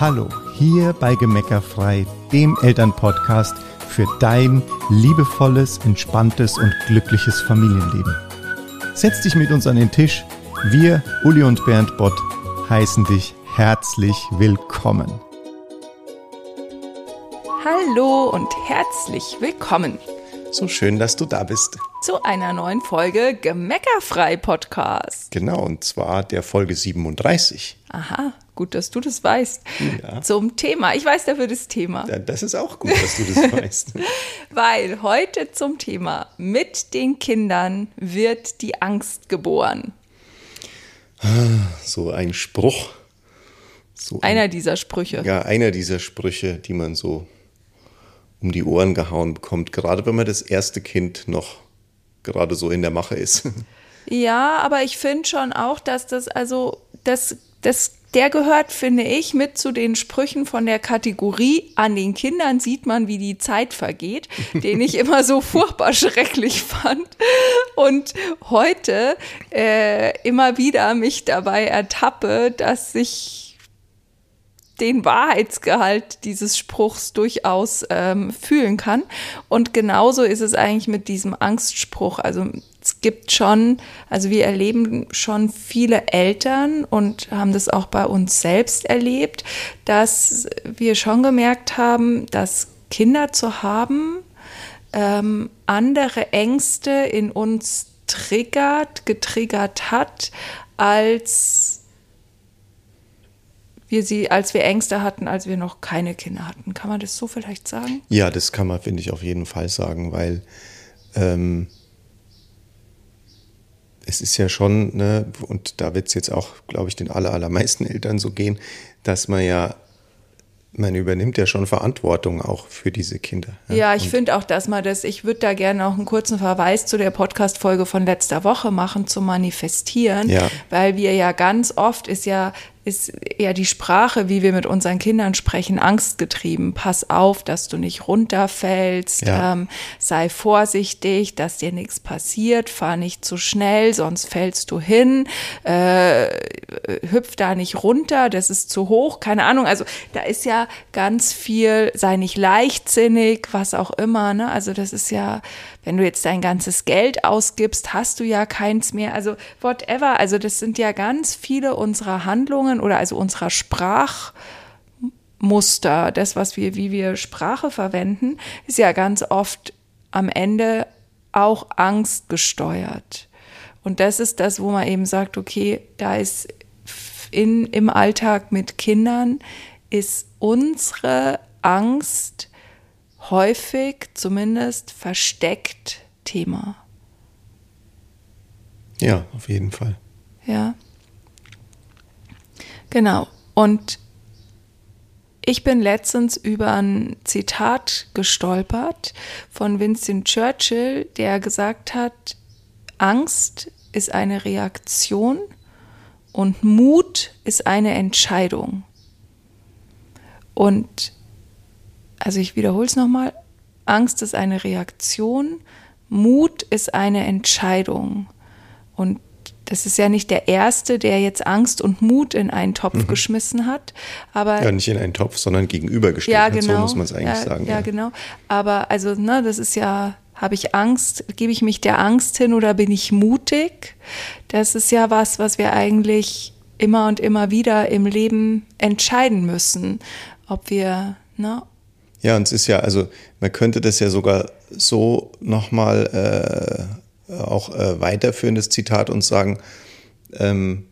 Hallo, hier bei Gemeckerfrei, dem Elternpodcast für dein liebevolles, entspanntes und glückliches Familienleben. Setz dich mit uns an den Tisch. Wir, Uli und Bernd Bott, heißen dich herzlich willkommen. Hallo und herzlich willkommen So schön, dass du da bist. zu einer neuen Folge Gemeckerfrei Podcast. Genau, und zwar der Folge 37. Aha, gut, dass du das weißt. Ja. Zum Thema. Ich weiß dafür das Thema, Ja, Das ist auch gut, dass du das weißt. weil heute zum Thema mit den Kindern wird die Angst geboren. So ein Spruch. So ein, Einer dieser Sprüche. ja, einer dieser Sprüche, die man so um die Ohren gehauen bekommt, gerade wenn man das erste Kind noch gerade so in der Mache ist. Ja, aber ich finde schon auch, dass das, also, das, das, der gehört, finde ich, mit zu den Sprüchen von der Kategorie an den Kindern sieht man, wie die Zeit vergeht, den ich immer so furchtbar schrecklich fand. Und heute äh, immer wieder mich dabei ertappe, dass ich den Wahrheitsgehalt dieses Spruchs durchaus ähm, fühlen kann. Und genauso ist es eigentlich mit diesem Angstspruch. Also es gibt schon, also wir erleben schon viele Eltern und haben das auch bei uns selbst erlebt, dass wir schon gemerkt haben, dass Kinder zu haben, ähm, andere Ängste in uns triggert, getriggert hat, als wir sie, als wir Ängste hatten, als wir noch keine Kinder hatten. Kann man das so vielleicht sagen? Ja, das kann man, finde ich, auf jeden Fall sagen, weil ähm, es ist ja schon, ne, und da wird es jetzt auch, glaube ich, den aller, allermeisten Eltern so gehen, dass man ja, man übernimmt ja schon Verantwortung auch für diese Kinder. Ja, ich Und- finde auch, dass man das, ich würde da gerne auch einen kurzen Verweis zu der Podcast-Folge von letzter Woche machen, zu manifestieren, Ja. weil wir ja ganz oft ist ja, ist ja die Sprache, wie wir mit unseren Kindern sprechen, angstgetrieben. Pass auf, dass du nicht runterfällst, Ja. ähm, sei vorsichtig, dass dir nichts passiert, fahr nicht zu schnell, sonst fällst du hin, äh, hüpf da nicht runter, das ist zu hoch, keine Ahnung. Also da ist ja ganz viel, sei nicht leichtsinnig, was auch immer. Ne? Also das ist ja, wenn du jetzt dein ganzes Geld ausgibst, hast du ja keins mehr. Also whatever. Also das sind ja ganz viele unserer Handlungen oder also unserer Sprachmuster, das, was wir, wie wir Sprache verwenden, ist ja ganz oft am Ende auch Angst gesteuert. Und das ist das, wo man eben sagt, okay, da ist in, im Alltag mit Kindern ist unsere Angst häufig zumindest versteckt Thema. Ja, auf jeden Fall. Ja. Genau. Und ich bin letztens über ein Zitat gestolpert von Winston Churchill, der gesagt hat, Angst ist eine Reaktion und Mut ist eine Entscheidung. Und also ich wiederhole es nochmal, Angst ist eine Reaktion, Mut ist eine Entscheidung. Und das ist ja nicht der Erste, der jetzt Angst und Mut in einen Topf geschmissen hat, aber Ja, nicht in einen Topf, sondern gegenübergestellt. ja, hat. genau. So muss man es eigentlich ja, sagen. Ja, genau. Aber also, ne, das ist ja, habe ich Angst, gebe ich mich der Angst hin oder bin ich mutig? Das ist ja was, was wir eigentlich immer und immer wieder im Leben entscheiden müssen, ob wir, ne, Ja, und es ist ja, also man könnte das ja sogar so nochmal äh, auch äh, weiterführen, das Zitat, und sagen, ähm,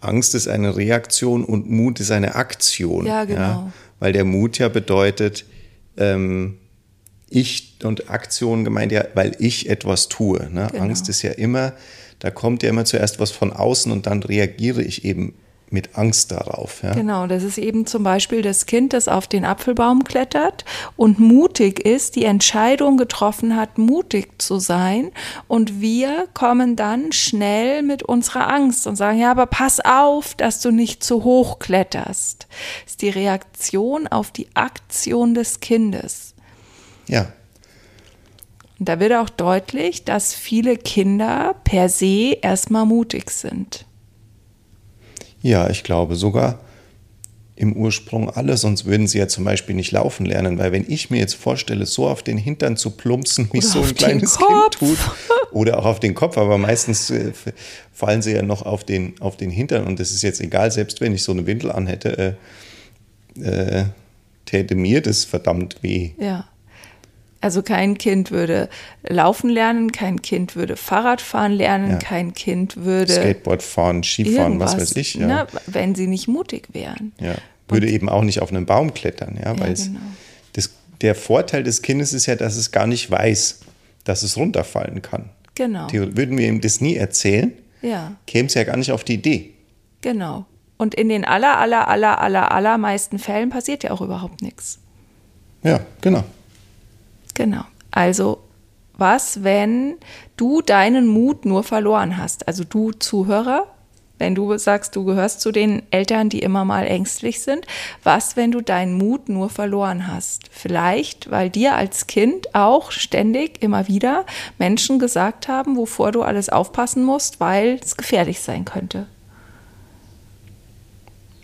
Angst ist eine Reaktion und Mut ist eine Aktion. Ja, genau. Weil der Mut ja bedeutet, ähm, ich und Aktion gemeint ja, weil ich etwas tue. Ne? Genau. Angst ist ja immer, da kommt ja immer zuerst was von außen und dann reagiere ich eben mit Angst darauf. Ja? Genau, das ist eben zum Beispiel das Kind, das auf den Apfelbaum klettert und mutig ist, die Entscheidung getroffen hat, mutig zu sein. Und wir kommen dann schnell mit unserer Angst und sagen, ja, aber pass auf, dass du nicht zu hoch kletterst. Das ist die Reaktion auf die Aktion des Kindes. ja. Und da wird auch deutlich, dass viele Kinder per se erstmal mutig sind. Ja, ich glaube sogar, im Ursprung alle, sonst würden sie ja zum Beispiel nicht laufen lernen, weil wenn ich mir jetzt vorstelle, so auf den Hintern zu plumpsen, wie Oder so ein kleines Kind tut, oder auch auf den Kopf, aber meistens äh, fallen sie ja noch auf den, auf den Hintern und das ist jetzt egal, selbst wenn ich so eine Windel anhätte, äh, äh, täte mir das verdammt weh. Ja. Also kein Kind würde laufen lernen, kein Kind würde Fahrrad fahren lernen, Ja. kein Kind würde Skateboard fahren, Skifahren, was weiß ich. Ja. ne, wenn sie nicht mutig wären. Ja. Würde eben auch nicht auf einen Baum klettern, ja, weil genau. das, der Vorteil des Kindes ist ja, dass es gar nicht weiß, dass es runterfallen kann. Genau. Theo- Würden wir ihm das nie erzählen, Ja, käme es ja gar nicht auf die Idee. genau. Und in den aller, aller, aller, aller, allermeisten Fällen passiert ja auch überhaupt nichts. Ja, genau. Genau. Also, was, wenn du deinen Mut nur verloren hast? Also du Zuhörer, wenn du sagst, du gehörst zu den Eltern, die immer mal ängstlich sind, was, wenn du deinen Mut nur verloren hast? Vielleicht, weil dir als Kind auch ständig immer wieder Menschen gesagt haben, wovor du alles aufpassen musst, weil es gefährlich sein könnte.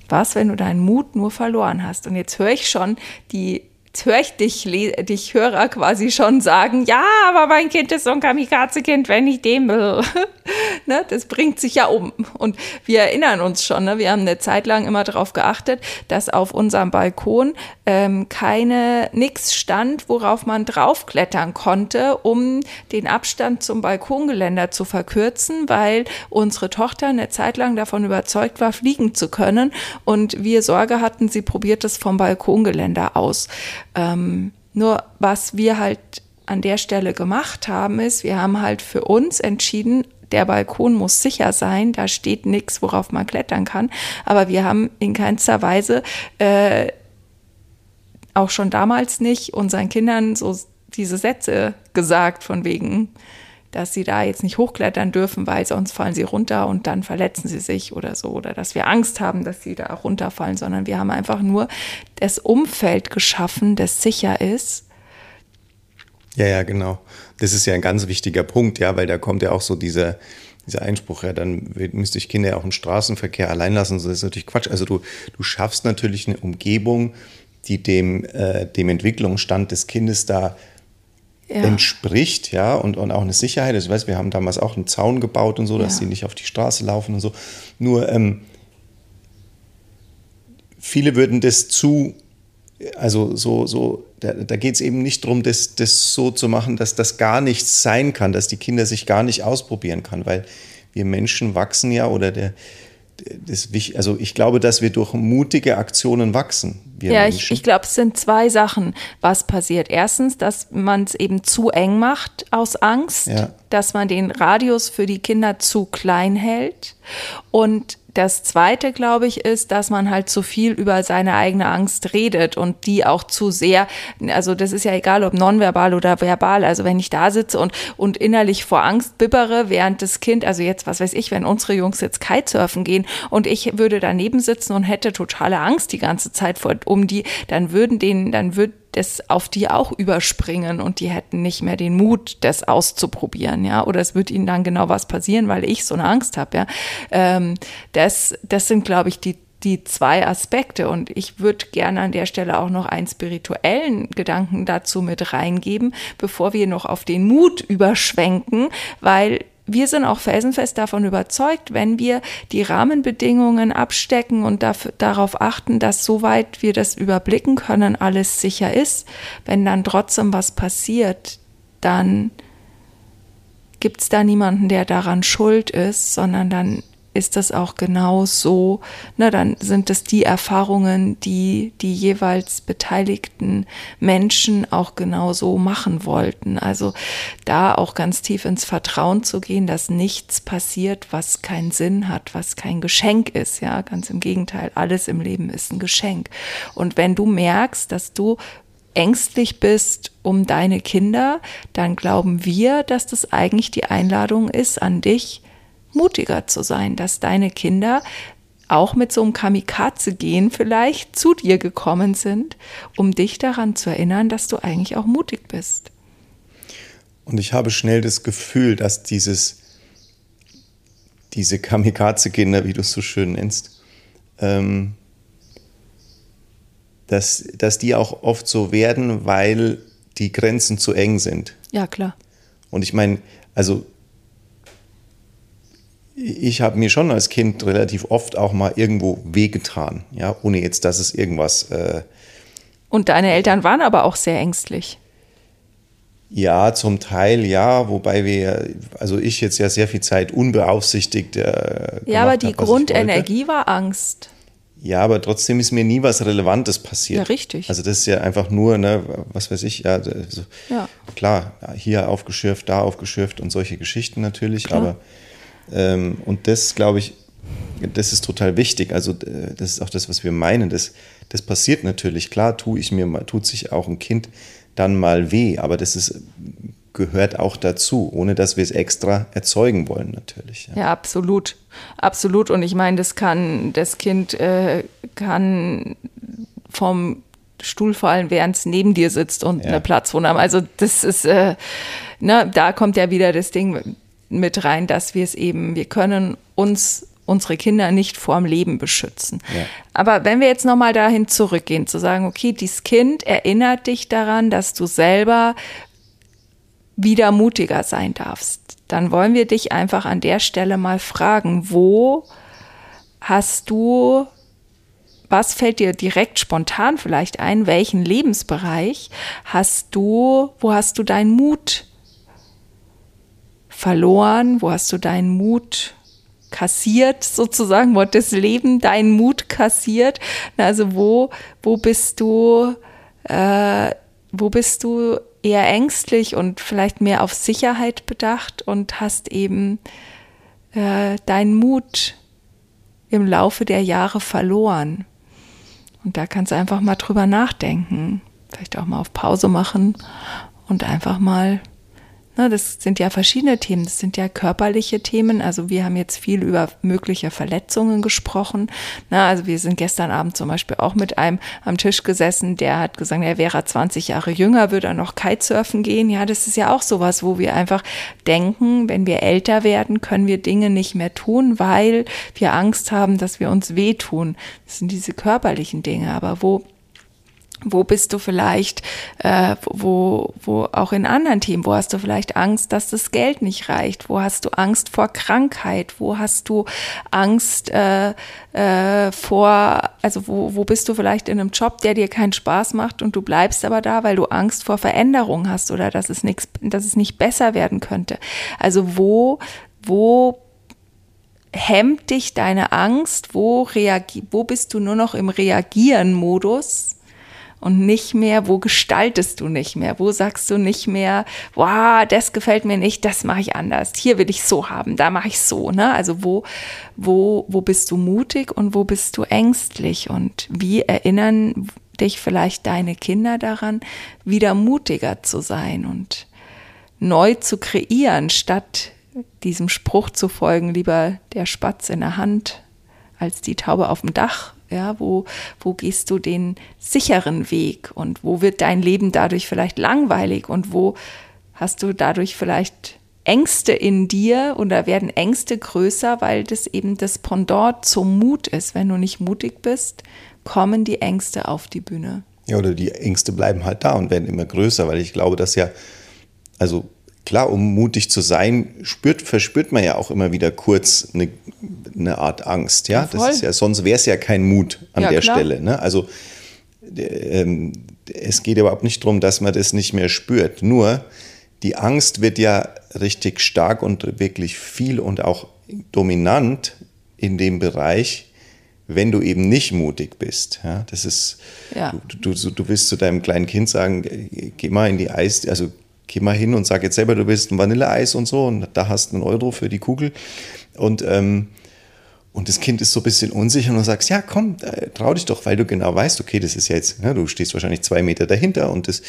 Was, wenn du deinen Mut nur verloren hast? Und jetzt höre ich schon die, jetzt höre ich dich, dich Hörer quasi schon sagen, ja, aber mein Kind ist so ein Kamikaze-Kind, wenn ich dem will. ne, das bringt sich ja um. Und wir erinnern uns schon, ne, wir haben eine Zeit lang immer darauf geachtet, dass auf unserem Balkon ähm, keine, nix stand, worauf man draufklettern konnte, um den Abstand zum Balkongeländer zu verkürzen, weil unsere Tochter eine Zeit lang davon überzeugt war, fliegen zu können und wir Sorge hatten, sie probiert es vom Balkongeländer aus. Ähm, nur was wir halt an der Stelle gemacht haben, ist, wir haben halt für uns entschieden, der Balkon muss sicher sein, da steht nichts, worauf man klettern kann. Aber wir haben in keinster Weise äh, auch schon damals nicht unseren Kindern so diese Sätze gesagt, von wegen, dass sie da jetzt nicht hochklettern dürfen, weil sonst fallen sie runter und dann verletzen sie sich oder so. Oder dass wir Angst haben, dass sie da runterfallen, sondern wir haben einfach nur das Umfeld geschaffen, das sicher ist. Ja, ja, genau. Das ist ja ein ganz wichtiger Punkt, ja, weil da kommt ja auch so dieser, dieser Einspruch, ja, dann müsste ich Kinder ja auch im Straßenverkehr allein lassen. Das ist natürlich Quatsch. Also du, du schaffst natürlich eine Umgebung, die dem, äh, dem Entwicklungsstand des Kindes da Ja. entspricht, ja, und, und auch eine Sicherheit. Also, ich weiß, wir haben damals auch einen Zaun gebaut und so, dass Ja. sie nicht auf die Straße laufen und so. Nur ähm, viele würden das zu, also so, so, da, da geht es eben nicht darum, das, das so zu machen, dass das gar nichts sein kann, dass die Kinder sich gar nicht ausprobieren kann, weil wir Menschen wachsen ja oder der, das, also ich glaube, dass wir durch mutige Aktionen wachsen. Ja, ich, Menschen. ich glaube, es sind zwei Sachen, was passiert. Erstens, dass man es eben zu eng macht aus Angst, Ja. Dass man den Radius für die Kinder zu klein hält. Und das Zweite, glaube ich, ist, dass man halt zu viel über seine eigene Angst redet und die auch zu sehr, also das ist ja egal, ob nonverbal oder verbal, also wenn ich da sitze und, und innerlich vor Angst bibbere, während das Kind, also jetzt, was weiß ich, wenn unsere Jungs jetzt Kitesurfen gehen und ich würde daneben sitzen und hätte totale Angst die ganze Zeit vor, um die, dann würden denen, dann würde das auf die auch überspringen und die hätten nicht mehr den Mut, das auszuprobieren, ja, oder es wird ihnen dann genau was passieren, weil ich so eine Angst habe, ja. Ähm, das, das sind, glaube ich, die die zwei Aspekte und ich würde gerne an der Stelle auch noch einen spirituellen Gedanken dazu mit reingeben, bevor wir noch auf den Mut überschwenken, weil wir sind auch felsenfest davon überzeugt, wenn wir die Rahmenbedingungen abstecken und dafür, darauf achten, dass soweit wir das überblicken können, alles sicher ist, wenn dann trotzdem was passiert, dann gibt es da niemanden, der daran schuld ist, sondern dann ist das auch genau so, ne, dann sind es die Erfahrungen, die die jeweils beteiligten Menschen auch genau so machen wollten. Also da auch ganz tief ins Vertrauen zu gehen, dass nichts passiert, was keinen Sinn hat, was kein Geschenk ist, ja, ganz im Gegenteil, alles im Leben ist ein Geschenk. Und wenn du merkst, dass du ängstlich bist um deine Kinder, dann glauben wir, dass das eigentlich die Einladung ist an dich, mutiger zu sein, dass deine Kinder auch mit so einem Kamikaze-Gehen vielleicht zu dir gekommen sind, um dich daran zu erinnern, dass du eigentlich auch mutig bist. Und ich habe schnell das Gefühl, dass dieses, diese Kamikaze-Kinder, wie du es so schön nennst, ähm, dass, dass die auch oft so werden, weil die Grenzen zu eng sind. Ja, klar. Und ich meine, also ich habe mir schon als Kind relativ oft auch mal irgendwo wehgetan, ja, ohne jetzt, dass es irgendwas. Äh Und deine Eltern waren aber auch sehr ängstlich. Ja, zum Teil ja, wobei wir, also ich jetzt ja sehr viel Zeit unbeaufsichtigt. Äh, ja, aber die hab, Grundenergie war Angst. Ja, aber trotzdem ist mir nie was Relevantes passiert. Ja, richtig. Also das ist ja einfach nur, ne, was weiß ich, ja, also, ja. klar, hier aufgeschürft, da aufgeschürft und solche Geschichten natürlich, klar. aber ähm, und das, glaube ich, das ist total wichtig. Also äh, das ist auch das, was wir meinen. Das, das passiert natürlich. Klar, tue ich mir, tut sich auch ein Kind dann mal weh, aber das ist, gehört auch dazu, ohne dass wir es extra erzeugen wollen, natürlich. Ja, ja absolut. Absolut. Und ich meine, das kann, das Kind äh, kann vom Stuhl fallen, während es neben dir sitzt und ja. eine Platzwunde haben. Also das ist, äh, ne, da kommt ja wieder das Ding mit rein, dass wir es eben, wir können uns unsere Kinder nicht vorm Leben beschützen. Ja. Aber wenn wir jetzt nochmal dahin zurückgehen, zu sagen, okay, dieses Kind erinnert dich daran, dass du selber wieder mutiger sein darfst, dann wollen wir dich einfach an der Stelle mal fragen, wo hast du, was fällt dir direkt spontan vielleicht ein, welchen Lebensbereich hast du, wo hast du deinen Mut verloren, wo hast du deinen Mut kassiert, sozusagen, wo hat das Leben deinen Mut kassiert? Also wo, wo bist du, äh, wo bist du eher ängstlich und vielleicht mehr auf Sicherheit bedacht und hast eben äh, deinen Mut im Laufe der Jahre verloren? Und da kannst du einfach mal drüber nachdenken, vielleicht auch mal auf Pause machen und einfach mal das sind ja verschiedene Themen. Das sind ja körperliche Themen. Also wir haben jetzt viel über mögliche Verletzungen gesprochen. Na, also wir sind gestern Abend zum Beispiel auch mit einem am Tisch gesessen, der hat gesagt, er wäre 20 Jahre jünger, würde er noch Kitesurfen gehen. Ja, das ist ja auch sowas, wo wir einfach denken, wenn wir älter werden, können wir Dinge nicht mehr tun, weil wir Angst haben, dass wir uns wehtun. Das sind diese körperlichen Dinge. Aber wo wo bist du vielleicht, äh, wo, wo auch in anderen Themen, wo hast du vielleicht Angst, dass das Geld nicht reicht? Wo hast du Angst vor Krankheit? Wo hast du Angst äh, äh, vor, also wo, wo bist du vielleicht in einem Job, der dir keinen Spaß macht und du bleibst aber da, weil du Angst vor Veränderung hast oder dass es nichts, dass es nicht besser werden könnte? Also wo, wo hemmt dich deine Angst? Wo reagi wo bist du nur noch im Reagieren-Modus? Und nicht mehr, wo gestaltest du nicht mehr, wo sagst du nicht mehr, wow, das gefällt mir nicht, das mache ich anders, hier will ich so haben, da mache ich so, ne? Also wo, wo, wo bist du mutig und wo bist du ängstlich? Und wie erinnern dich vielleicht deine Kinder daran, wieder mutiger zu sein und neu zu kreieren, statt diesem Spruch zu folgen, lieber der Spatz in der Hand als die Taube auf dem Dach ja, wo, wo gehst du den sicheren Weg und wo wird dein Leben dadurch vielleicht langweilig und wo hast du dadurch vielleicht Ängste in dir oder werden Ängste größer, weil das eben das Pendant zum Mut ist. Wenn du nicht mutig bist, kommen die Ängste auf die Bühne. Ja, oder die Ängste bleiben halt da und werden immer größer, weil ich glaube, dass ja, also klar, um mutig zu sein, spürt, verspürt man ja auch immer wieder kurz eine, eine Art Angst. Ja, ja das ist ja, sonst wäre es ja kein Mut an ja, der klar. Stelle. Ne? Also ähm, es geht überhaupt nicht darum, dass man das nicht mehr spürt. Nur die Angst wird ja richtig stark und wirklich viel und auch dominant in dem Bereich, wenn du eben nicht mutig bist. Ja, das ist, ja. du, du, du willst zu deinem kleinen Kind sagen, geh mal in die Eis, also geh mal hin und sag jetzt selber, du willst ein Vanilleeis und so und da hast du einen Euro für die Kugel. Und, ähm, und das Kind ist so ein bisschen unsicher und du sagst, ja, komm, äh, trau dich doch, weil du genau weißt, okay, das ist ja jetzt, ne, du stehst wahrscheinlich zwei Meter dahinter und das,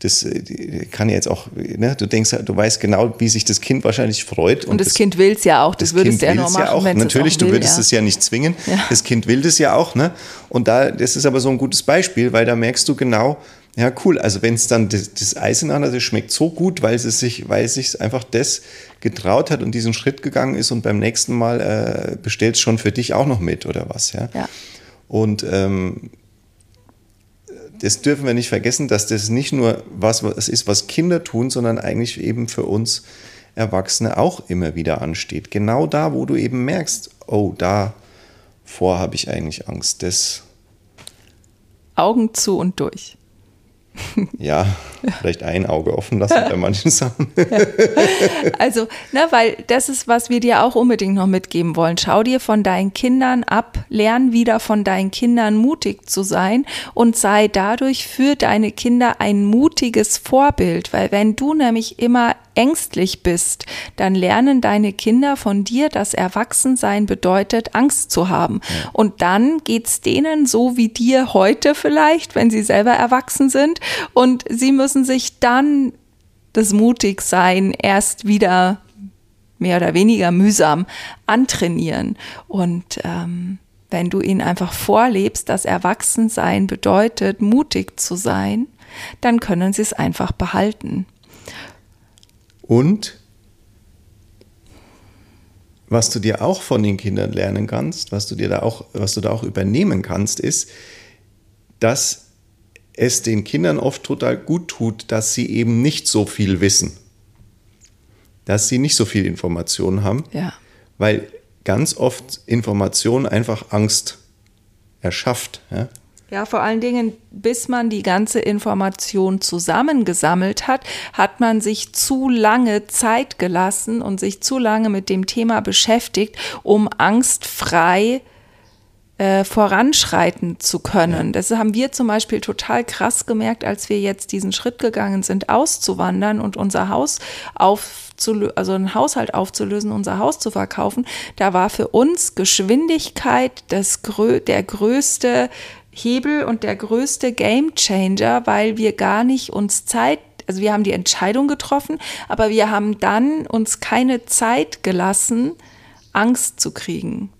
das äh, kann ja jetzt auch, ne, du denkst, du weißt genau, wie sich das Kind wahrscheinlich freut. Und, und das, das, Kind will es ja auch, das, das würdest du ja nur machen, ja auch. Natürlich, auch will, du würdest ja. es ja nicht zwingen, ja. das Kind will das ja auch, ne, und da, das ist aber so ein gutes Beispiel, weil da merkst du genau, ja, cool. Also wenn es dann das, das Eis in der Hand hat, das schmeckt so gut, weil es sich, weil es sich einfach das getraut hat und diesen Schritt gegangen ist und beim nächsten Mal äh, bestellt es schon für dich auch noch mit oder was, ja. ja. Und ähm, das dürfen wir nicht vergessen, dass das nicht nur was, was ist, was Kinder tun, sondern eigentlich eben für uns Erwachsene auch immer wieder ansteht. Genau da, wo du eben merkst, oh, davor habe ich eigentlich Angst. Das Augen zu und durch. Ja, vielleicht ein Auge offen lassen bei manchen Sachen. Also, na, weil das ist, was wir dir auch unbedingt noch mitgeben wollen. Schau dir von deinen Kindern ab, lern wieder von deinen Kindern mutig zu sein und sei dadurch für deine Kinder ein mutiges Vorbild, weil wenn du nämlich immer ängstlich bist, dann lernen deine Kinder von dir, dass Erwachsensein bedeutet, Angst zu haben. Ja. Und dann geht's denen so wie dir heute vielleicht, wenn sie selber erwachsen sind. Und sie müssen sich dann das Mutigsein erst wieder mehr oder weniger mühsam antrainieren. Und ähm, wenn du ihnen einfach vorlebst, dass Erwachsensein bedeutet, mutig zu sein, dann können sie es einfach behalten. Und was du dir auch von den Kindern lernen kannst, was du dir da auch, was du da auch übernehmen kannst, ist, dass es den Kindern oft total gut tut, dass sie eben nicht so viel wissen. Dass sie nicht so viel Informationen haben. Ja. Weil ganz oft Information einfach Angst erschafft. Ja? Ja, vor allen Dingen, bis man die ganze Information zusammengesammelt hat, hat man sich zu lange Zeit gelassen und sich zu lange mit dem Thema beschäftigt, um angstfrei äh, voranschreiten zu können. Das haben wir zum Beispiel total krass gemerkt, als wir jetzt diesen Schritt gegangen sind, auszuwandern und unser Haus aufzulösen, also einen Haushalt aufzulösen, unser Haus zu verkaufen. Da war für uns Geschwindigkeit das, der größte Hebel und der größte Gamechanger, weil wir gar nicht uns Zeit also wir haben die Entscheidung getroffen, aber wir haben dann uns keine Zeit gelassen, Angst zu kriegen.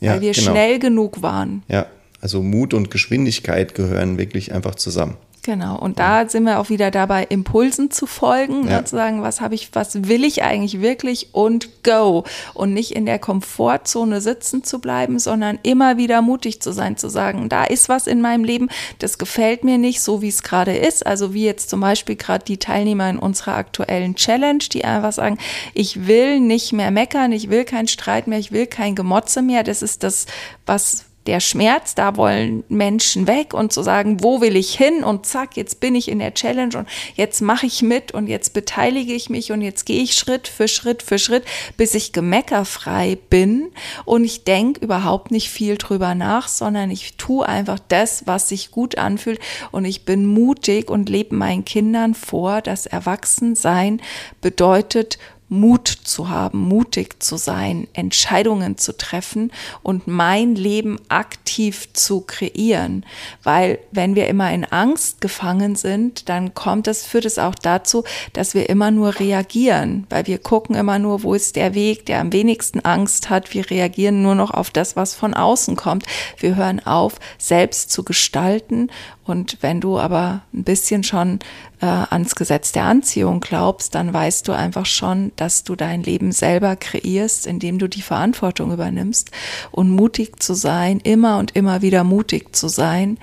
Ja, weil wir genau. schnell genug waren. Ja, also Mut und Geschwindigkeit gehören wirklich einfach zusammen. Genau, und da sind wir auch wieder dabei, Impulsen zu folgen, ja. zu sagen, was habe ich, was will ich eigentlich wirklich und go. Und nicht in der Komfortzone sitzen zu bleiben, sondern immer wieder mutig zu sein, zu sagen, da ist was in meinem Leben, das gefällt mir nicht, so wie es gerade ist. Also wie jetzt zum Beispiel gerade die Teilnehmer in unserer aktuellen Challenge, die einfach sagen, ich will nicht mehr meckern, ich will keinen Streit mehr, ich will kein Gemotze mehr. Das ist das, was der Schmerz, da wollen Menschen weg und zu sagen, wo will ich hin? Und zack, jetzt bin ich in der Challenge und jetzt mache ich mit und jetzt beteilige ich mich und jetzt gehe ich Schritt für Schritt für Schritt, bis ich gemeckerfrei bin. Und ich denke überhaupt nicht viel drüber nach, sondern ich tue einfach das, was sich gut anfühlt. Und ich bin mutig und lebe meinen Kindern vor, dass Erwachsensein bedeutet Mut zu haben, mutig zu sein, Entscheidungen zu treffen und mein Leben aktiv zu kreieren. Weil wenn wir immer in Angst gefangen sind, dann kommt es, führt es auch dazu, dass wir immer nur reagieren, weil wir gucken immer nur, wo ist der Weg, der am wenigsten Angst hat. Wir reagieren nur noch auf das, was von außen kommt. Wir hören auf, selbst zu gestalten und wenn du aber ein bisschen schon äh, ans Gesetz der Anziehung glaubst, dann weißt du einfach schon, dass du dein Leben selber kreierst, indem du die Verantwortung übernimmst. Und mutig zu sein, immer und immer wieder mutig zu sein,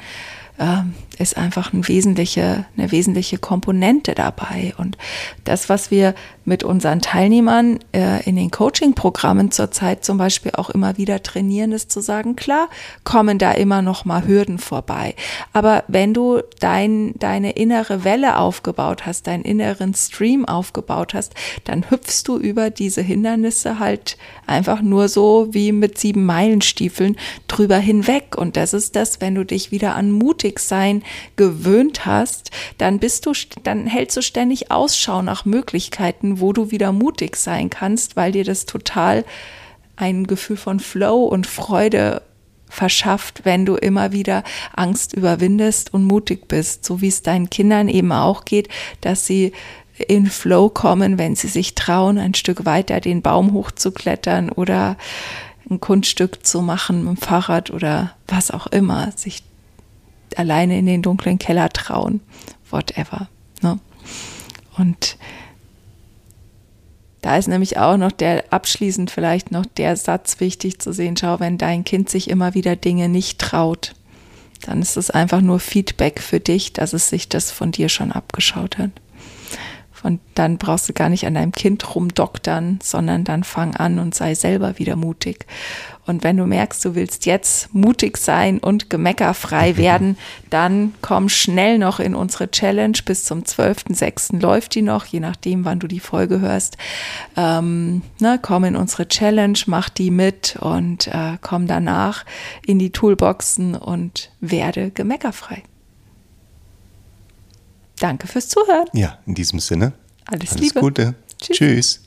äh, ist einfach ein wesentliche, eine wesentliche Komponente dabei. Und das, was wir mit unseren Teilnehmern äh, in den Coaching-Programmen zurzeit zum Beispiel auch immer wieder trainieren, ist zu sagen, klar, kommen da immer noch mal Hürden vorbei. Aber wenn du dein, deine innere Welle aufgebaut hast, deinen inneren Stream aufgebaut hast, dann hüpfst du über diese Hindernisse halt einfach nur so wie mit sieben Meilenstiefeln drüber hinweg. Und das ist das, wenn du dich wieder an mutig sein gewöhnt hast, dann bist du, dann hältst du ständig Ausschau nach Möglichkeiten, wo du wieder mutig sein kannst, weil dir das total ein Gefühl von Flow und Freude verschafft, wenn du immer wieder Angst überwindest und mutig bist, so wie es deinen Kindern eben auch geht, dass sie in Flow kommen, wenn sie sich trauen, ein Stück weiter den Baum hochzuklettern oder ein Kunststück zu machen mit dem Fahrrad oder was auch immer, sich alleine in den dunklen Keller trauen, whatever. Ne? Und da ist nämlich auch noch der abschließend vielleicht noch der Satz wichtig zu sehen, schau, wenn dein Kind sich immer wieder Dinge nicht traut, dann ist es einfach nur Feedback für dich, dass es sich das von dir schon abgeschaut hat. Und dann brauchst du gar nicht an deinem Kind rumdoktern, sondern dann fang an und sei selber wieder mutig. Und wenn du merkst, du willst jetzt mutig sein und gemeckerfrei werden, dann komm schnell noch in unsere Challenge. Bis zum 12.06. läuft die noch, je nachdem, wann du die Folge hörst. Ähm, ne, komm in unsere Challenge, mach die mit und äh, komm danach in die Toolboxen und werde gemeckerfrei. Danke fürs Zuhören. Ja, in diesem Sinne. Alles, Alles Liebe. Gute. Tschüss. Tschüss.